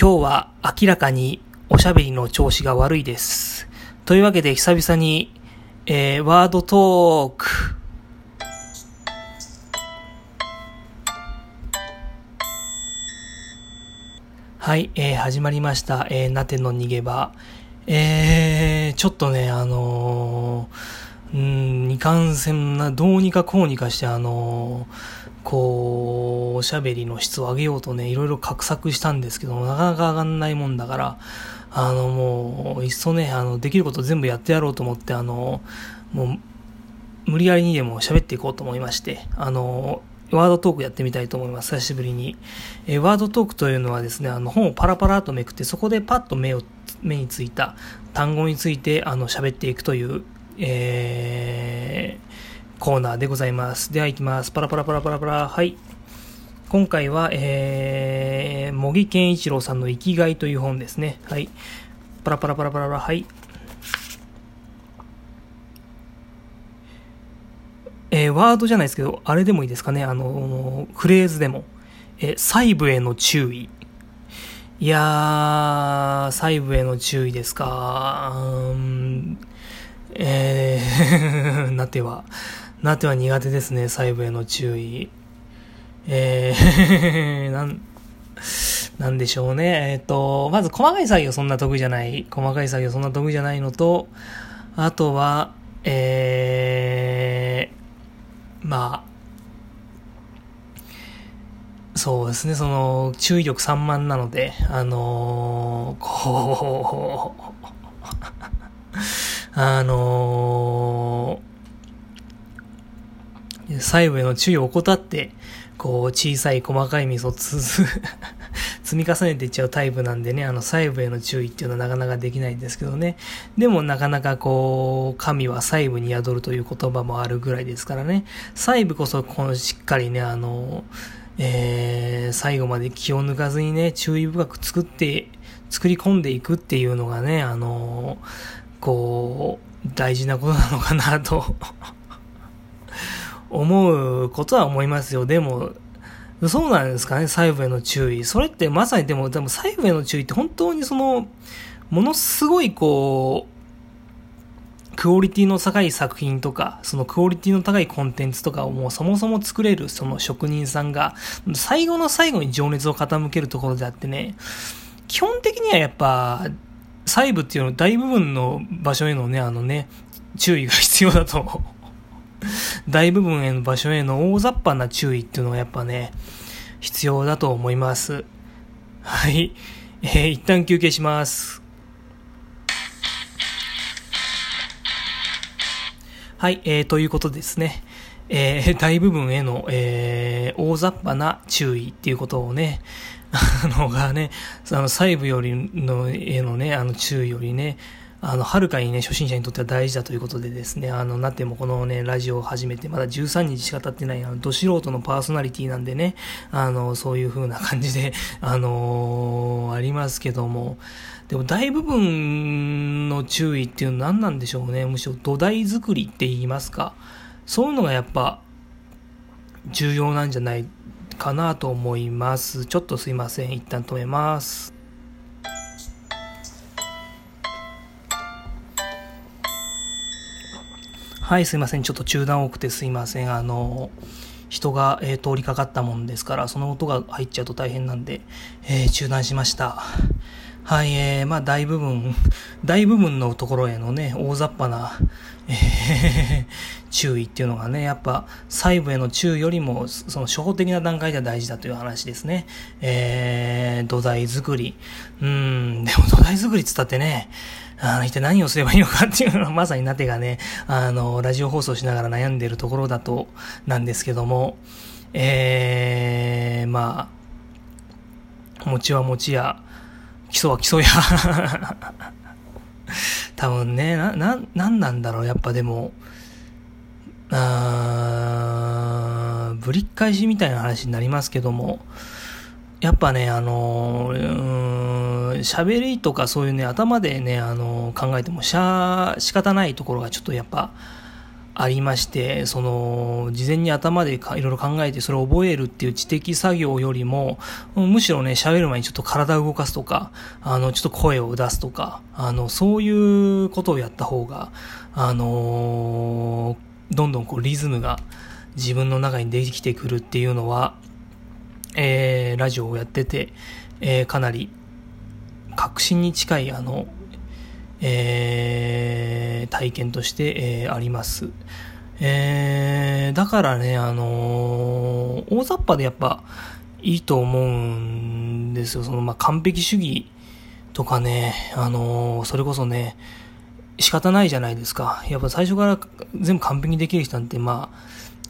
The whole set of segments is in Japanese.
今日は明らかにおしゃべりの調子が悪いです。というわけで久々に、えー、ワードトーク。はい、えー、始まりました。えー、なての逃げ場。えー、ちょっとね、あのー、うん、二冠戦な、どうにかこうにかして、あのーこう、おしゃべりの質を上げようとね、いろいろ画策したんですけど、なかなか上がんないもんだから、あの、もう、いっそね、あの、できること全部やってやろうと思って、あの、もう、無理やりにでも喋っていこうと思いまして、あの、ワードトークやってみたいと思います。久しぶりに。えワードトークというのはですね、あの、本をパラパラとめくって、そこでパッと目を、目についた単語について、あの、喋っていくという、えー、コーナーでございます。では行きます。パラパラパラパラパラ。はい。今回は、えー、茂木健一郎さんの生きがいという本ですね。はい。パラパラパラパラパラ。はい。えー、ワードじゃないですけど、あれでもいいですかね。あのフレーズでも。えー細部への注意。いやー、細部への注意ですか。うーんえー、なては、なては苦手ですね、細部への注意。えー、なん、なんでしょうね。えっ、と、まず細かい作業そんな得意じゃない。細かい作業そんな得意じゃないのと、あとは、えー、まあ、そうですね、その、注意力散漫なので、あのーこう、あのー細部への注意を怠って、こう、小さい細かいミスをつづ 積み重ねていっちゃうタイプなんでね、あの、細部への注意っていうのはなかなかできないんですけどね。でもなかなかこう、神は細部に宿るという言葉もあるぐらいですからね。細部こそ、このしっかりね、あの、えー、最後まで気を抜かずにね、注意深く作って、作り込んでいくっていうのがね、あの、こう、大事なことなのかなと思うことは思いますよ。でも、そうなんですかね、細部への注意。それってまさにでも、でも細部への注意って本当にその、ものすごいこう、クオリティの高い作品とか、そのクオリティの高いコンテンツとかをもうそもそも作れるその職人さんが、最後の最後に情熱を傾けるところであってね、基本的にはやっぱ、細部っていうの大部分の場所へのね、あのね、注意が必要だと。大部分への場所への大雑把な注意っていうのはやっぱね、必要だと思います。はい。えー一旦休憩します。はい、えー、ということですね。えー、大部分への、えー、大雑把な注意っていうことをね、あのがね、あの細部よりの、へのね、あの注意よりね、あの、はるかにね、初心者にとっては大事だということでですね、あの、なってもこのね、ラジオを始めて、まだ13日しか経ってない、あの、ど素人のパーソナリティなんでね、あの、そういう風な感じで、あのーありますけども、でも大部分の注意っていうのは何なんでしょうね。むしろ土台作りって言いますか。そういうのがやっぱ重要なんじゃないかなと思います。ちょっとすいません。一旦止めます。はい、すいません。ちょっと中断多くてすいません。あの、人が、えー通りかかったもんですから、その音が入っちゃうと大変なんで、えー中断しました。はい、えー、まあ大部分、大部分のところへのね、大雑把な、えー 注意っていうのがね、やっぱ細部への注意よりも、その初歩的な段階では大事だという話ですね。えー、土台作り。うん、でも土台作りっつったってね、あの、一体何をすればいいのかっていうのは、まさになてがね、あの、ラジオ放送しながら悩んでるところだと、なんですけども、えー、まあ、餅は餅や、基礎は基礎や。多分ね、な、な、なんなんだろう、やっぱでも、あーぶりっ返しみたいな話になりますけども、やっぱね、あのー、喋りとかそういうね、頭でね、あのー考えてもしゃ、仕方ないところがちょっとやっぱ、ありまして、その、事前に頭でいろいろ考えてそれを覚えるっていう知的作業よりも、むしろね、喋る前にちょっと体を動かすとか、あの、ちょっと声を出すとか、あの、そういうことをやった方が、あのー、どんどんこうリズムが自分の中にできてくるっていうのは、えー、ラジオをやってて、えー、かなり確信に近い、あの、えー、体験として、えー、あります。えー、だからね、あのー、大雑把でやっぱいいと思うんですよ。その、まあ、完璧主義とかね、あのー、それこそね、仕方ないじゃないですか。やっぱ最初から全部完璧にできる人なんて、まあ、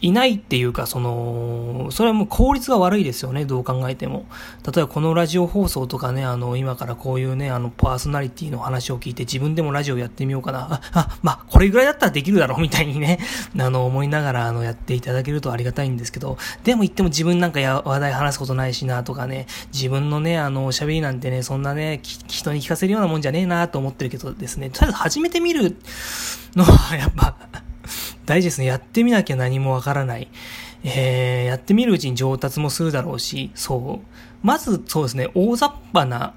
いないっていうか、その、それはもう効率が悪いですよね、どう考えても。例えばこのラジオ放送とかね、あの、今からこういうね、あの、パーソナリティの話を聞いて自分でもラジオやってみようかな。あ、あ、まあ、これぐらいだったらできるだろう、みたいにね、あの、思いながら、あの、やっていただけるとありがたいんですけど、でも言っても自分なんかや話題話すことないしな、とかね、自分のね、あの、喋りなんてね、そんなね、人に聞かせるようなもんじゃねえな、と思ってるけどですね、とりあえず始めてみるのは、やっぱ、大事ですね。やってみなきゃ何もわからない。えー、やってみるうちに上達もするだろうし、そう。まず、そうですね、大雑把な、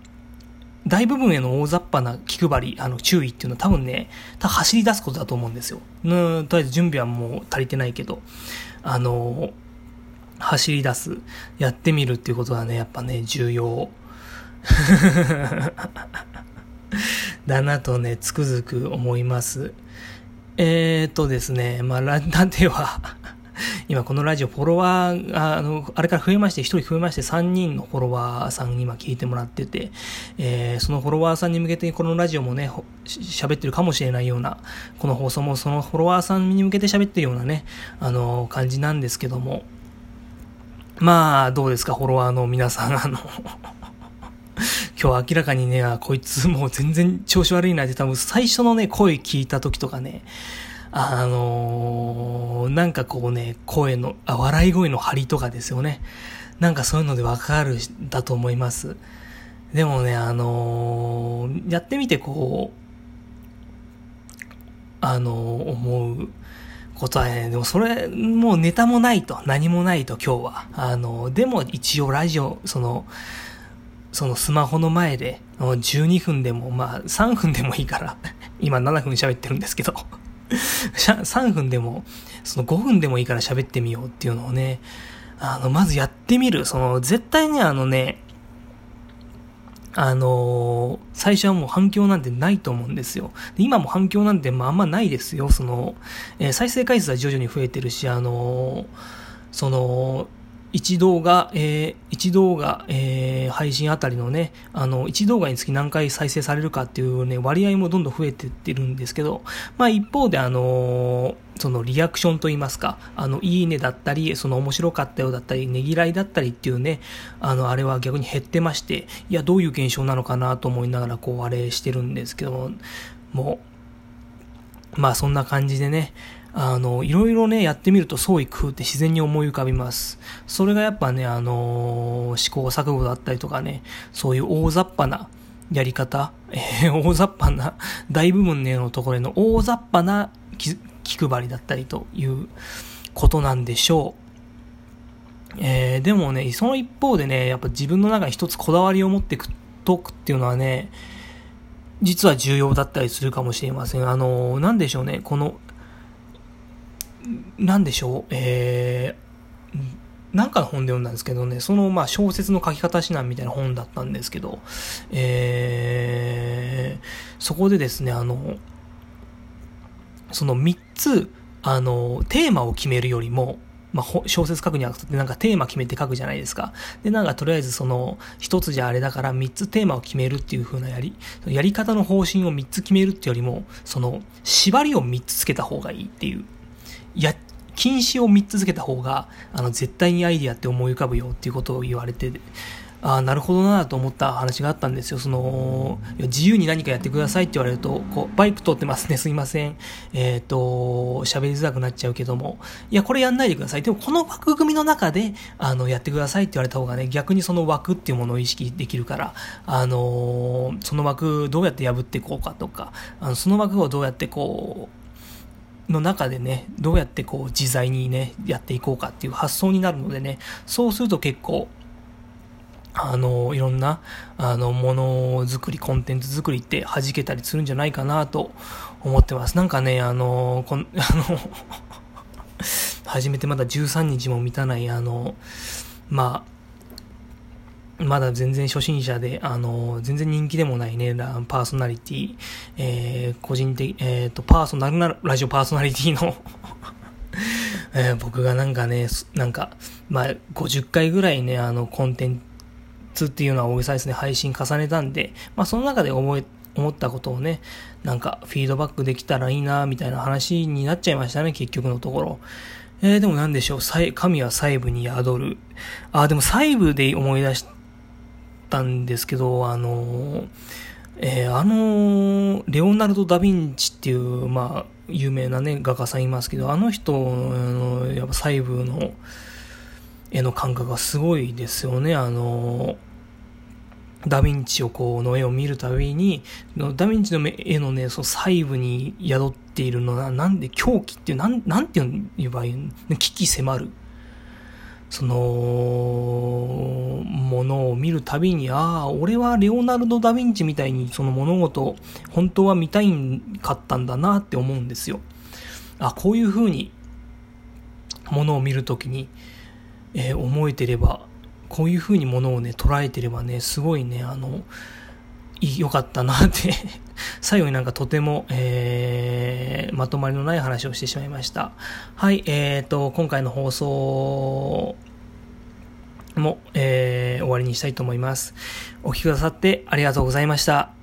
大部分への大雑把な気配り、あの、注意っていうのは多分ね、多分走り出すことだと思うんですよ。うん、とりあえず準備はもう足りてないけど、あの、走り出す、やってみるっていうことはね、やっぱね、重要。だなとね、つくづく思います。えー、っとですね、まあ、ランダでは今このラジオフォロワーが、あの、あれから増えまして、1人増えまして3人のフォロワーさんに今聞いてもらってて、えー、そのフォロワーさんに向けてこのラジオもね、喋ってるかもしれないような、この放送もそのフォロワーさんに向けて喋ってるようなね、あの、感じなんですけども、まあ、どうですか、フォロワーの皆さん、あの今日明らかにね、あこいつもう全然調子悪いなって多分最初のね、声聞いた時とかね、あのー、なんかこうね、声の、あ、笑い声の張りとかですよね。なんかそういうのでわかるだと思います。でもね、あのー、やってみてこう、あのー、思うことはね、でもそれ、もうネタもないと、何もないと今日は。あのでも一応ラジオ、その、そのスマホの前で、12分でも、まあ3分でもいいから、今7分喋ってるんですけど、3分でも、その5分でもいいから喋ってみようっていうのをね、あの、まずやってみる。その、絶対ね、あのね、あのー、最初はもう反響なんてないと思うんですよ。今も反響なんてまああんまないですよ。その、えー、再生回数は徐々に増えてるし、あのー、その、1動画、えー、1動画、えー、配信あたりのね、あの、1動画につき何回再生されるかっていうね、割合もどんどん増えてってるんですけど、まあ一方であのー、そのリアクションといいますか、あの、いいねだったり、その面白かったよだったり、ねぎらいだったりっていうね、あの、あれは逆に減ってまして、いや、どういう現象なのかなと思いながら、こう、あれしてるんですけども、う、まあそんな感じでね、あの、いろいろね、やってみると創意工夫って自然に思い浮かびます。それがやっぱね、あのー、試行錯誤だったりとかね、そういう大雑把なやり方、えー、大雑把な、大部分ねのところへの大雑把な気配りだったりということなんでしょう。えー、でもね、その一方でね、やっぱ自分の中に一つこだわりを持っていくとくっていうのはね、実は重要だったりするかもしれません。あの、なんでしょうね、この、なんでしょう、えー、なんかの本で読んだんですけどね、そのまあ小説の書き方指南みたいな本だったんですけど、えー、そこでですね、あの、その3つ、あの、テーマを決めるよりも、まあ、小説書くにあたってなんかテーマ決めて書くじゃないですか。で、なんかとりあえずその、一つじゃあれだから3つテーマを決めるっていう風なやり、やり方の方針を3つ決めるってよりも、その、縛りを3つつけた方がいいっていうや、禁止を3つ付けた方が、あの、絶対にアイディアって思い浮かぶよっていうことを言われて、ああ、なるほどなと思った話があったんですよ。その、自由に何かやってくださいって言われると、こう、バイク通ってますね、すいません。えっ、ー、と、喋りづらくなっちゃうけども、いや、これやんないでください。でも、この枠組みの中で、あの、やってくださいって言われた方がね、逆にその枠っていうものを意識できるから、あのその枠どうやって破っていこうかとか、あのその枠をどうやってこう、の中でね、どうやってこう自在にね、やっていこうかっていう発想になるのでね、そうすると結構、あの、いろんな、あの、ものづくり、コンテンツ作りって弾けたりするんじゃないかなと思ってます。なんかね、あの、こん、あの始めてまだ13日も満たない、あの、まあ、まだ全然初心者で、あの、全然人気でもないね、パーソナリティ、えー、個人的、えっ、ー、と、パーソナルなラジオパーソナリティの えー、僕がなんかね、なんか、まあ、50回ぐらいね、あの、コンテンツ、っていうのは大げさですね、配信重ねたんで、まあその中で思い、思ったことをね、なんかフィードバックできたらいいな、みたいな話になっちゃいましたね、結局のところ。えー、でもなんでしょう、神は細部に宿る。あ、でも細部で思い出したたんですけど、あのえー、あのレオナルド・ダ・ヴィンチっていう、まあ、有名なね、画家さんいますけど、あの人の、やっぱ細部の、絵の感覚がすごいですよね。あの、ダヴィンチをこう、の絵を見るたびに、ダヴィンチの絵のね、その細部に宿っているのは、なんで狂気っていう、なん、なんて言えばいい危機迫る。その、ものを見るたびに、ああ、俺はレオナルド・ダ・ヴィンチみたいにその物事を本当は見たいんかったんだなって思うんですよ。あ、こういう風に、ものを見るときに、えー、思えてれば、こういう風にものをね、捉えてればね、すごいね、あの、良かったなって 最後になんかとても、えー、まとまりのない話をしてしまいました。はい、えーと、今回の放送も、えー、終わりにしたいと思います。お聴きくださってありがとうございました。